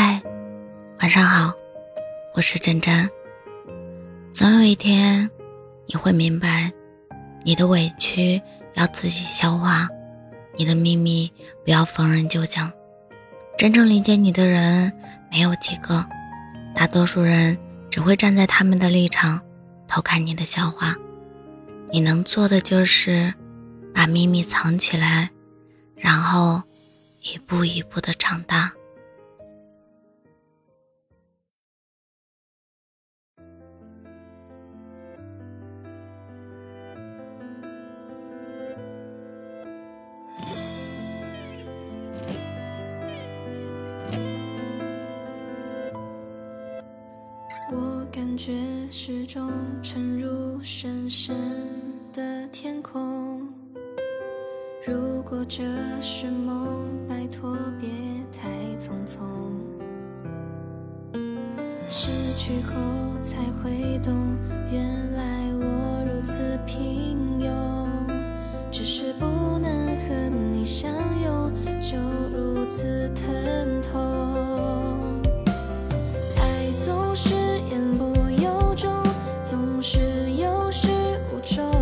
嗨，晚上好，我是真真。总有一天，你会明白，你的委屈要自己消化，你的秘密不要逢人就讲。真正理解你的人没有几个，大多数人只会站在他们的立场偷看你的笑话。你能做的就是把秘密藏起来，然后一步一步的长大。感觉始终沉入深深的天空。如果这是梦，拜托别太匆匆。失去后才会懂，原来皱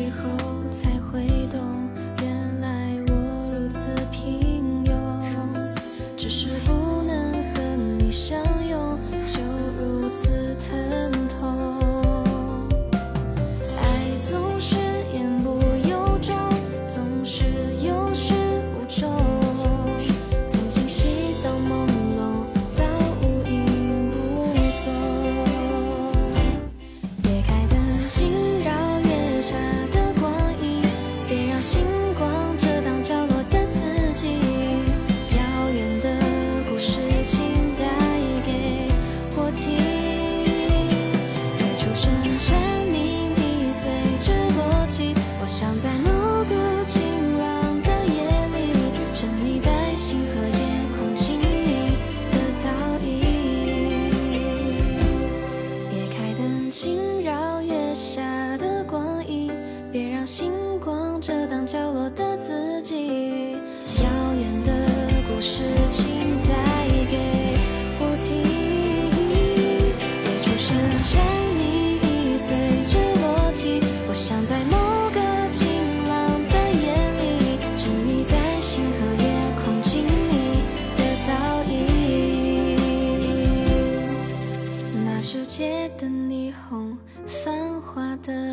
雨后才会懂，下的光影，别让星光遮挡。角落的自己，的。